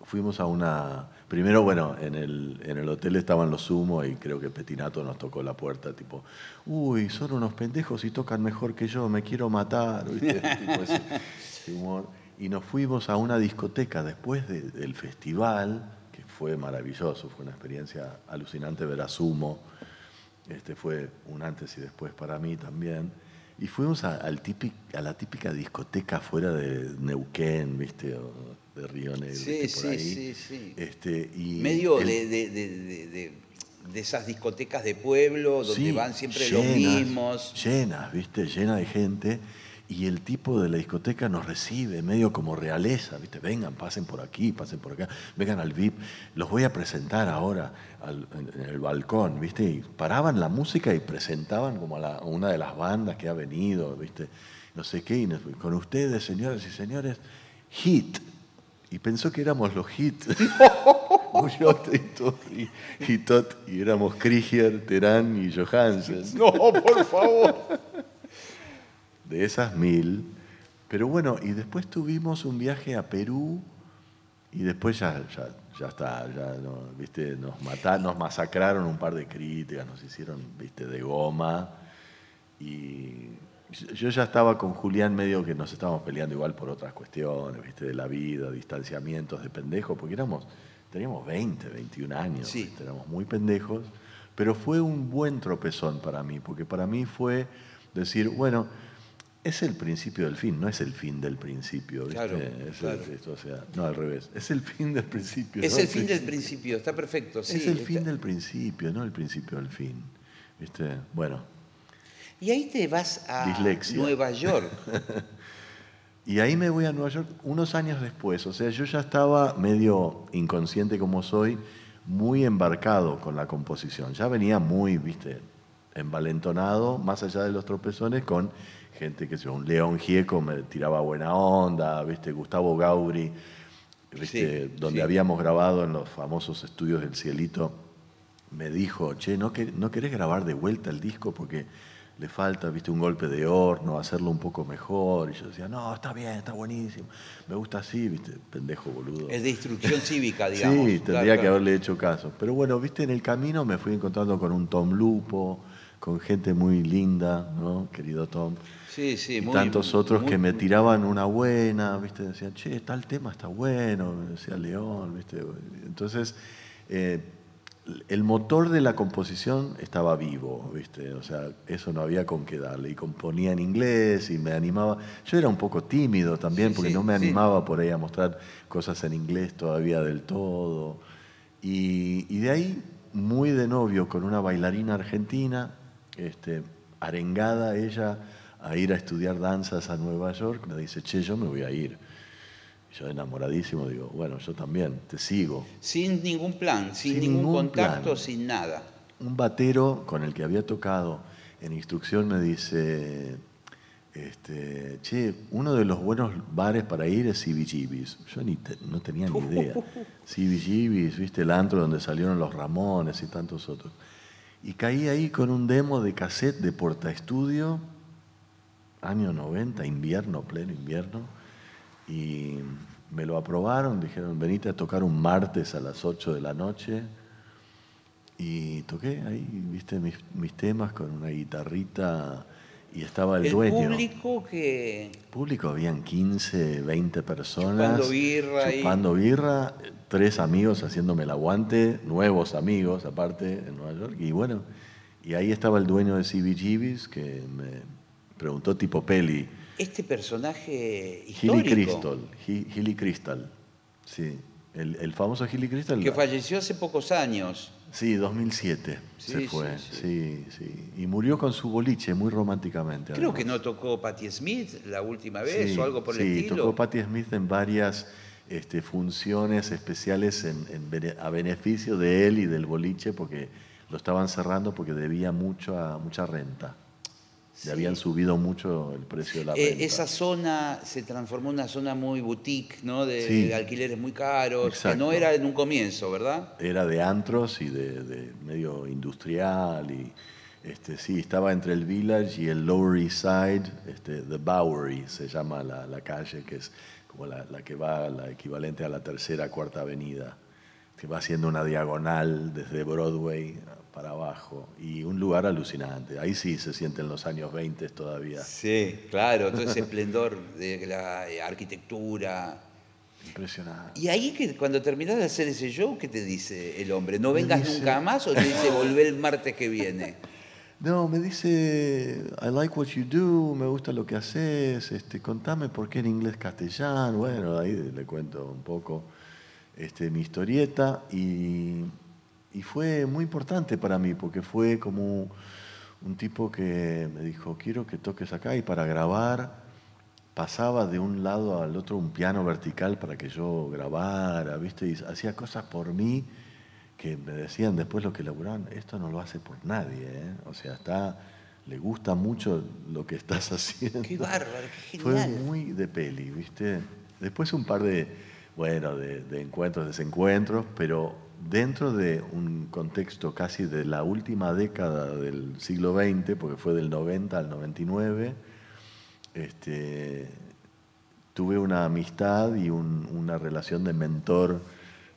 Fuimos a una... Primero, bueno, en el, en el hotel estaban los humos y creo que Petinato nos tocó la puerta, tipo, uy, son unos pendejos y tocan mejor que yo, me quiero matar, ¿viste? Tipo ese- ese humor. Y nos fuimos a una discoteca después de- del festival, que fue maravilloso, fue una experiencia alucinante ver a Sumo. Este fue un antes y después para mí también. Y fuimos a, al típic- a la típica discoteca fuera de Neuquén, ¿viste? O de Río Negro. Sí, sí, ahí. sí, sí. Este, y Medio el- de, de- de- de- esas discotecas de pueblo donde Sí, van siempre los llenas, mismos. Llenas, ¿viste? Llena de gente. Y el tipo de la discoteca nos recibe medio como realeza, ¿viste? Vengan, pasen por aquí, pasen por acá, vengan al VIP. Los voy a presentar ahora al- en, en el balcón, ¿viste? Y paraban la música y presentaban como a, la- a una de las bandas que ha venido, ¿viste? No sé qué. Y nos- con ustedes, señoras y señores, Hit. Y pensó que éramos los Hit. Ullote y, todo, y, y Tot, y éramos Krieger, Terán y Johansen. No, por favor. De esas mil. Pero bueno, y después tuvimos un viaje a Perú y después ya, ya, ya está, ya no, ¿viste? Nos mataron, nos masacraron un par de críticas, nos hicieron, viste, de goma. Y yo ya estaba con Julián medio que nos estábamos peleando igual por otras cuestiones, viste, de la vida, distanciamientos de pendejos, porque éramos, teníamos 20, 21 años, Sí. ¿viste? éramos muy pendejos, pero fue un buen tropezón para mí, porque para mí fue decir, bueno, es el principio del fin, no es el fin del principio, ¿viste? Claro, Es el- claro. esto, o sea, no al revés, es el fin del principio. Es no el fin del principio, está perfecto. Sí, es el está- fin del principio, no el principio del fin. ¿Viste? Bueno, Y ahí te vas a Dislexia. Nueva York. Y ahí me voy a Nueva York unos años después. O sea, yo ya estaba medio inconsciente como soy, muy embarcado con la composición. Ya venía muy, viste, envalentonado, más allá de los tropezones, con gente que, un León Gieco me tiraba buena onda, viste, Gustavo Gauri, viste, Sí, donde sí. habíamos grabado en los famosos estudios del Cielito, me dijo, che, ¿no, que- ¿no querés grabar de vuelta el disco? Porque le falta, viste, un golpe de horno, hacerlo un poco mejor. Y yo decía, no, está bien, está buenísimo. Me gusta así, viste, pendejo boludo. Es de instrucción cívica, digamos. Sí, Claro, tendría que claro. haberle hecho caso. Pero bueno, viste, en el camino me fui encontrando con un Tom Lupo, con gente muy linda, ¿no? Querido Tom. Sí, sí, y muy- tantos otros muy- que me tiraban una buena, ¿viste? Decían, che, tal tema está bueno, me decía León, ¿viste? Entonces, eh, el motor de la composición estaba vivo, ¿viste? O sea, eso no había con qué darle. Y componía en inglés y me animaba. Yo era un poco tímido también, Sí, porque sí, no me sí. animaba por ahí a mostrar cosas en inglés todavía del todo. Y, y de ahí muy de novio con una bailarina argentina, este, arengada ella a ir a estudiar danzas a Nueva York, me dice, che, yo me voy a ir. Yo enamoradísimo digo, bueno, yo también, te sigo. Sin ningún plan, sin, Sin ningún, ningún contacto, plan. sin nada. Un batero con el que había tocado en instrucción me dice, este, che, uno de los buenos bares para ir es CBGB's. Yo ni te- no tenía ni idea. CBGB's, viste, el antro donde salieron los Ramones y tantos otros. Y caí ahí con un demo de cassette de Porta Estudio, año 90, invierno, pleno invierno. Y me lo aprobaron, dijeron, venite a tocar un martes a las 8 de la noche. Y toqué ahí, viste, mis, mis temas con una guitarrita y estaba el, El dueño. público que... Público habían 15, 20 personas. Chupando birra. Chupando birra, tres amigos haciéndome el aguante, nuevos amigos aparte en Nueva York. Y bueno, y ahí estaba el dueño de CBGB's que me preguntó tipo peli, Este personaje histórico Crystal, Hi- Hilly Crystal, sí, el, el famoso Hilly Crystal. que falleció hace pocos años. Sí, 2007 Sí, se sí, fue, sí. sí, sí. Y murió con su boliche muy románticamente. Creo además. que no tocó Patti Smith la última vez Sí, o algo por el sí, estilo. tocó Patti Smith en varias este, funciones especiales en- en a beneficio de él y del boliche porque lo estaban cerrando porque debía mucho a, mucha renta. Sí. Le habían subido mucho el precio de la Eh, renta. esa zona se transformó en una zona muy boutique, ¿no? De, Sí. de alquileres muy caros, que Exacto. no era en un comienzo, ¿verdad? Era de antros y de, de medio industrial y este, sí, estaba entre el Village y el Lower East Side, este, The Bowery se llama la, la calle, que es como la, la que va, la equivalente a la tercera, cuarta avenida, que va haciendo una diagonal desde Broadway para abajo y un lugar alucinante. Ahí sí se sienten los años 20 todavía. Sí, claro, todo ese esplendor de la eh, arquitectura. Impresionante. Y ahí que cuando terminás de hacer ese show, ¿qué te dice el hombre? ¿No vengas dice- nunca más o te dice volver el martes que viene? No, me dice, I like what you do, me gusta lo que haces, este, contame por qué en inglés castellano. Bueno, ahí le cuento un poco este, mi historieta y, y fue muy importante para mí porque fue como un tipo que me dijo, quiero que toques acá y para grabar pasaba de un lado al otro un piano vertical para que yo grabara, ¿viste? Y hacía cosas por mí que me decían después lo que laburaban, esto no lo hace por nadie, ¿eh? O sea, está, le gusta mucho lo que estás haciendo. Qué bárbaro, qué Fue genial. muy de peli, ¿viste? Después un par de, bueno, de, de encuentros, desencuentros, pero dentro de un contexto casi de la última década del siglo XX, porque fue del 90 al 99, este, tuve una amistad y un- una relación de mentor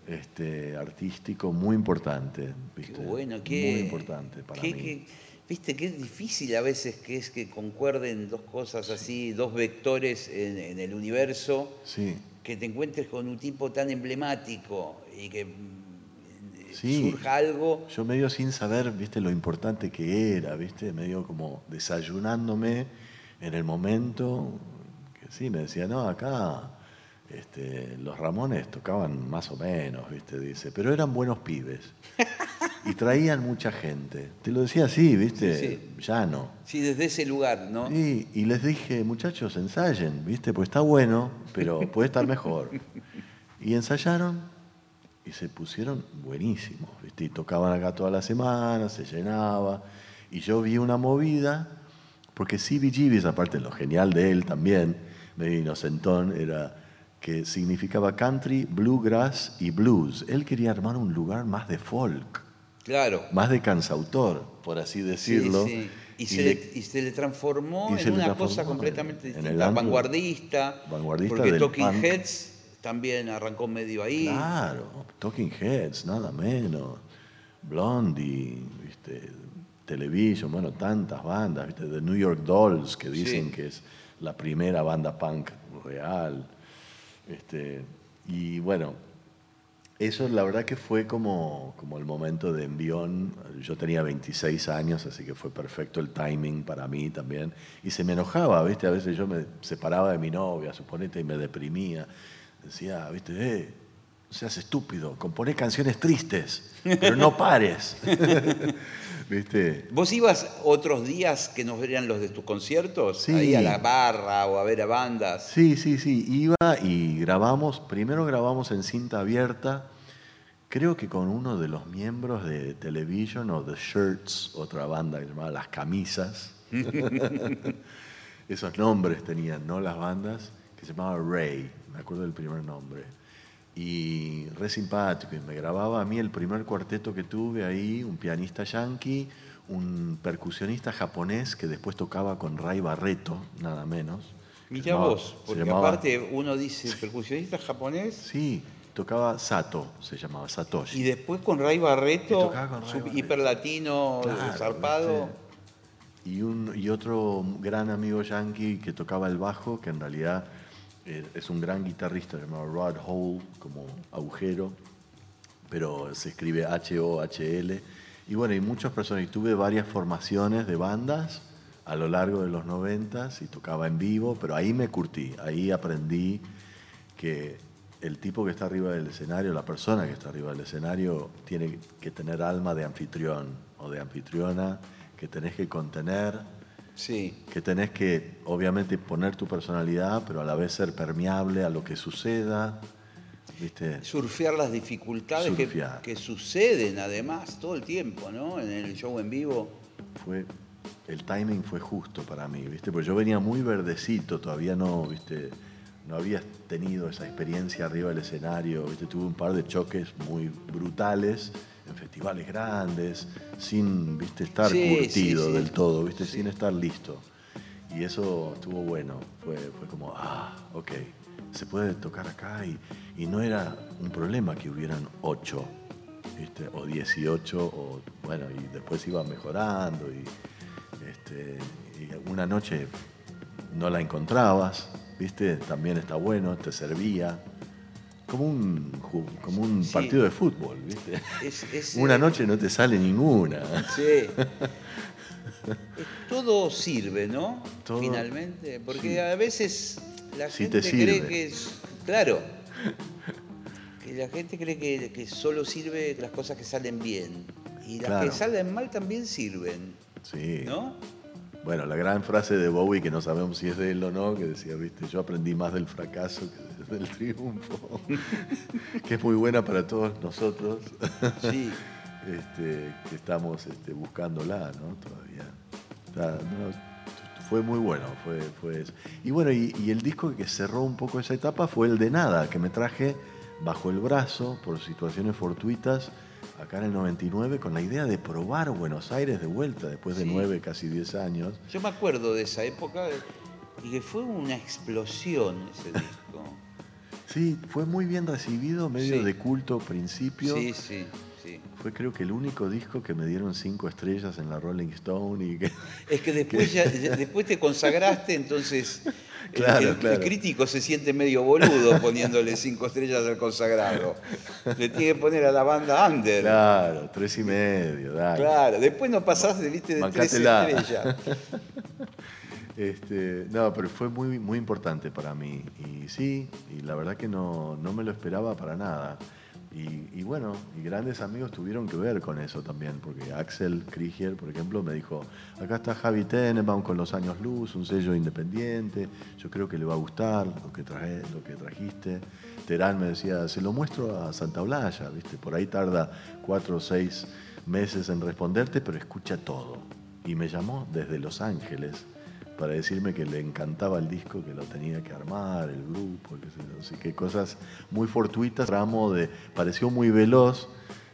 este, artístico muy importante. Qué ¿viste? bueno, qué, Muy importante para qué- mí. qué- Viste, qué difícil a veces que es que concuerden dos cosas así, dos vectores en, en el universo, Sí. que te encuentres con un tipo tan emblemático y que Sí. surja algo. Yo medio sin saber, viste, lo importante que era, viste, medio como desayunándome en el momento, que sí, me decía, no, acá este, los Ramones tocaban más o menos, viste, dice, pero eran buenos pibes. Y traían mucha gente. Te lo decía así, viste, Sí, llano. Sí, desde ese lugar, ¿no? Y, y les dije, muchachos, ensayen, ¿viste? Pues está bueno, pero puede estar mejor. Y ensayaron y se pusieron buenísimos, ¿viste? Y tocaban acá toda la semana, se llenaba. Y yo vi una movida, porque CBGB's, aparte lo genial de él también, medio inocentón, era que significaba country, bluegrass y blues. Él quería armar un lugar más de folk, Claro. más de cansautor, por así decirlo. Sí, sí. Y, Y se, le- le, y se le transformó en le una transformó cosa en- completamente en distinta, vanguardista. vanguardista porque Talking punk. Heads también arrancó medio ahí. Claro, Talking Heads, nada menos. Blondie, ¿viste? Television, bueno, tantas bandas, ¿viste? The New York Dolls, que dicen Sí. que es la primera banda punk real. Este, y bueno, eso la verdad que fue como, como el momento de envión. Yo tenía 26 años, así que fue perfecto el timing para mí también. Y se me enojaba, ¿viste? A veces yo me separaba de mi novia, suponete, y me deprimía. Decía, ¿viste? Eh, no seas estúpido, componé canciones tristes, pero no pares. ¿Viste? ¿Vos ibas otros días que no eran los de tus conciertos? Sí. Ahí a la barra o a ver a bandas. Sí, sí, sí, iba y grabamos, primero grabamos en cinta abierta, creo que con uno de los miembros de Television o The Shirts, otra banda que llamaba Las Camisas. Esos nombres tenían, ¿no? Las bandas, que se llamaba Ray, me acuerdo del primer nombre. Y re simpático, y me grababa a mí el primer cuarteto que tuve ahí, un pianista yankee, un percusionista japonés que después tocaba con Ray Barreto, nada menos. Llamaba- vos, porque llamaba- aparte uno dice percusionista japonés Sí, tocaba Sato, se llamaba Satoshi. y después con Ray Barreto, hiperlatino, Claro, zarpado. ¿viste? Y, un, y otro gran amigo yankee que tocaba el bajo, que en realidad es un gran guitarrista llamado Rod Hole, como agujero, pero se escribe H-O-H-L. Y bueno, y muchas personas, y tuve varias formaciones de bandas a lo largo de los noventas y tocaba en vivo, pero ahí me curtí, ahí aprendí que el tipo que está arriba del escenario, la persona que está arriba del escenario, tiene que tener alma de anfitrión o de anfitriona, que tenés que contener, Sí. que tenés que obviamente poner tu personalidad, pero a la vez ser permeable a lo que suceda, ¿viste? Surfear las dificultades que, Surfear. que suceden además todo el tiempo, ¿no? En el show en vivo. fue el timing fue justo para mí, ¿viste? Porque yo venía muy verdecito, todavía no, ¿viste? No había tenido esa experiencia arriba del escenario, ¿viste? Tuve un par de choques muy brutales en festivales grandes, sin, ¿viste? Estar Sí, curtido sí, sí. del todo, ¿viste? Sin estar listo. Y eso estuvo bueno, fue, fue como, ah, ok, se puede tocar acá y, y no era un problema que hubieran ocho, ¿viste? o 18, o bueno, y después iba mejorando y, este, y una noche no la encontrabas, ¿viste? También está bueno, te servía. Como un, como un Sí. partido de fútbol, ¿viste? Es- es, Una eh, noche no te sale ninguna. Sí. Todo sirve, ¿no? Todo- Finalmente. Porque sí. a veces la Sí gente te cree que. Claro. Que la gente cree que, que solo sirve las cosas que salen bien. Y las Claro. que salen mal también sirven. Sí. ¿No? Bueno, la gran frase de Bowie, que no sabemos si es de él o no, que decía, viste, yo aprendí más del fracaso que del triunfo, que es muy buena para todos nosotros, Sí. este, que estamos este, buscándola, ¿no? Todavía. Está- no, fue muy bueno, fue, fue eso. Y bueno, y, y el disco que cerró un poco esa etapa fue el de Nada, que me traje bajo el brazo por situaciones fortuitas acá en el 99 con la idea de probar Buenos Aires de vuelta después de Sí. nueve, casi diez años. Yo me acuerdo de esa época y que fue una explosión ese disco. Sí, fue muy bien recibido, medio Sí. de culto principio. Sí, sí, sí. Fue creo que el único disco que me dieron cinco estrellas en la Rolling Stone y que Es que después, ya, ya- después te consagraste, entonces el- Claro, el, el claro. crítico se siente medio boludo poniéndole cinco estrellas al consagrado. Le tiene que poner a la banda under. Claro. claro, tres y medio, dale. Después no pasaste, viste, de tres estrellas. Este, no, pero fue muy, muy importante para mí. Y sí, y la verdad que no, no me lo esperaba para nada. Y, bueno, y grandes amigos tuvieron que ver con eso también, porque Axel Krieger, por ejemplo, me dijo, acá está Javi Tenenbaum con Los Años Luz, un sello independiente, yo creo que le va a gustar lo que, traje, lo que trajiste. Terán me decía, se lo muestro a Santa Blaya, ¿viste? Por ahí tarda cuatro o seis meses en responderte, pero escucha todo. Y me llamó desde Los Ángeles para decirme que le encantaba el disco, que lo tenía que armar, el grupo, qué sé yo. así que cosas muy fortuitas, tramo de, pareció muy veloz,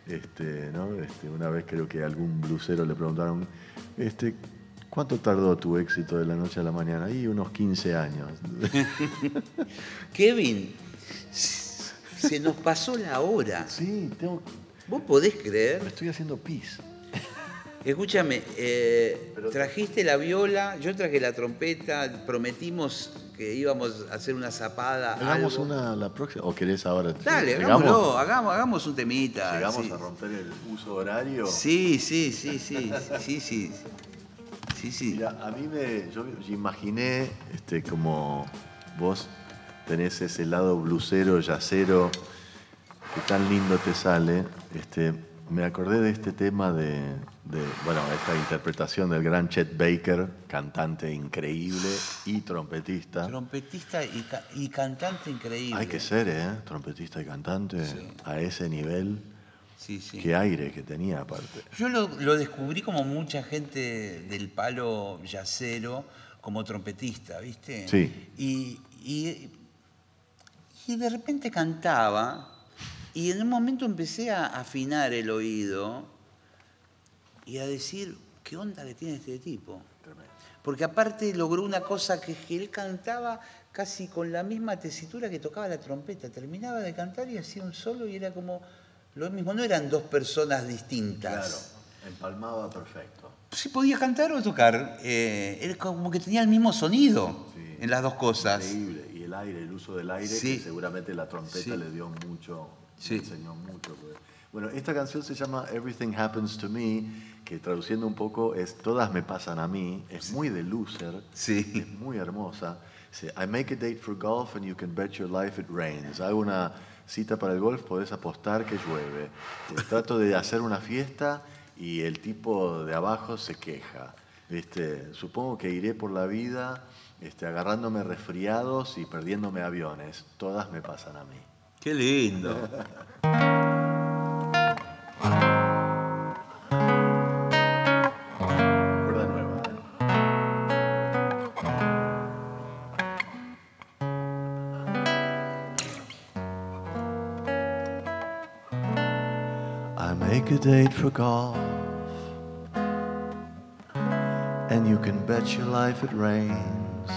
este, ¿no? Este, una vez creo que a algún blusero le preguntaron, este, ¿cuánto tardó tu éxito de la noche a la mañana? Y unos 15 años. Kevin, se nos pasó la hora. sí, tengo, ¿Vos podés me creer? estoy haciendo pis. Escúchame, eh, trajiste la viola, yo traje la trompeta, prometimos que íbamos a hacer una zapada. Hagamos algo. una la próxima, o querés ahora. Dale, hagámoslo, hagamos, hagamos un temita. Llegamos sí. a romper el uso horario. Sí, sí, sí, sí, sí, sí. Sí, sí. Mira, a mí me. Yo imaginé este, como vos tenés ese lado blusero, yacero, que tan lindo te sale, este, me acordé de este tema de, de, bueno, esta interpretación del gran Chet Baker, cantante increíble y trompetista. Trompetista y, ca- y cantante increíble. Hay que ser, ¿eh? Trompetista y cantante a ese nivel. Sí, sí. Qué aire que tenía aparte. Yo lo, lo descubrí como mucha gente del palo yacero, como trompetista, ¿viste? Sí. Y, y, y de repente cantaba y en un momento empecé a afinar el oído y a decir, ¿qué onda que tiene este tipo? Porque aparte logró una cosa que, que él cantaba casi con la misma tesitura que tocaba la trompeta. Terminaba de cantar y hacía un solo y era como lo mismo. No eran dos personas distintas. empalmaba perfecto. Sí podía cantar o tocar. eh, era como que tenía el mismo sonido Sí. en las dos cosas. Increíble. Y el aire, el uso del aire, Sí. que seguramente la trompeta Sí. le dio mucho, Sí. le enseñó mucho. pues. Bueno, esta canción se llama Everything Happens to Me, que traduciendo un poco es Todas me pasan a mí. Es muy de loser. Sí. Es muy hermosa. Dice, I make a date for golf and you can bet your life it rains. Hago una cita para el golf, podés apostar que llueve. Trato de hacer una fiesta y el tipo de abajo se queja. ¿Viste? Supongo que iré por la vida este, agarrándome resfriados y perdiéndome aviones. Todas me pasan a mí. Qué lindo. I make a date for golf, and you can bet your life it rains.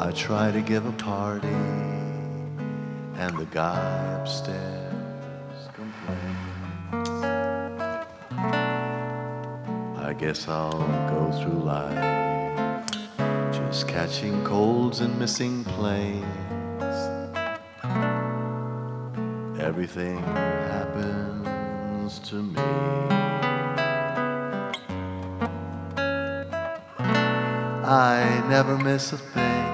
I try to give a party, and the guy upstairs complains. I guess I'll go through life just catching colds and missing planes. Everything happens to me. I never miss a thing.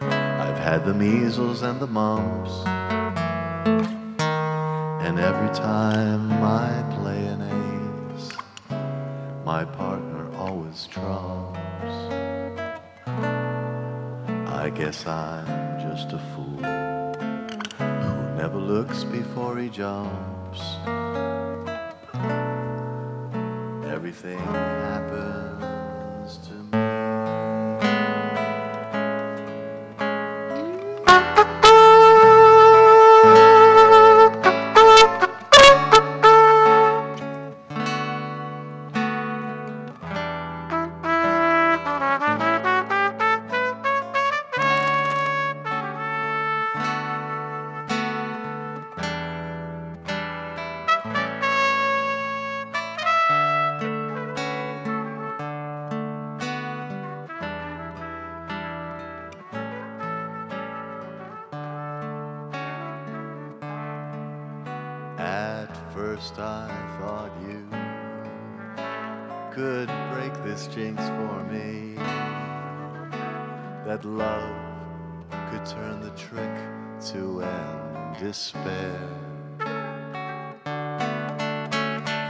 I've had the measles and the mumps. And every time I play an ace, my partner always trumps. I guess I'm just a fool looks before he jumps. Everything first I thought you could break this jinx for me. That love could turn the trick to end despair.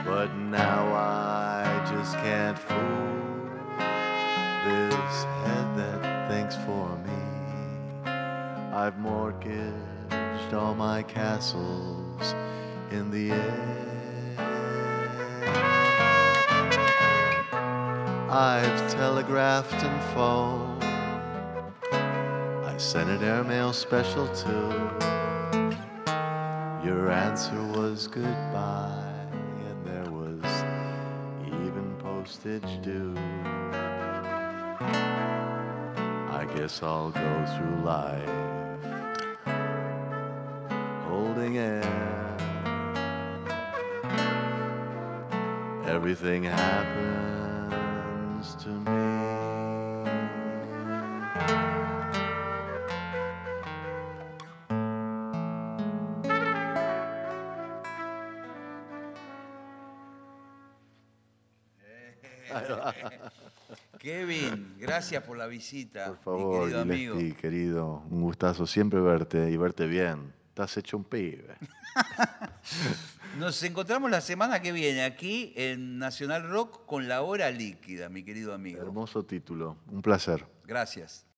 But now I just can't fool this head that thinks for me. I've mortgaged all my castles in the air. I've telegraphed and phoned. I sent an airmail special too. Your answer was goodbye, and there was even postage due. I guess I'll go through life Everything happens to me. Kevin, gracias por la visita, Por favor, mi querido amigo. Gillespie, querido, un gustazo siempre verte y verte bien. Estás hecho un pibe. Nos encontramos la semana que viene aquí en Nacional Rock con la hora líquida, mi querido amigo. Hermoso título, un placer. Gracias.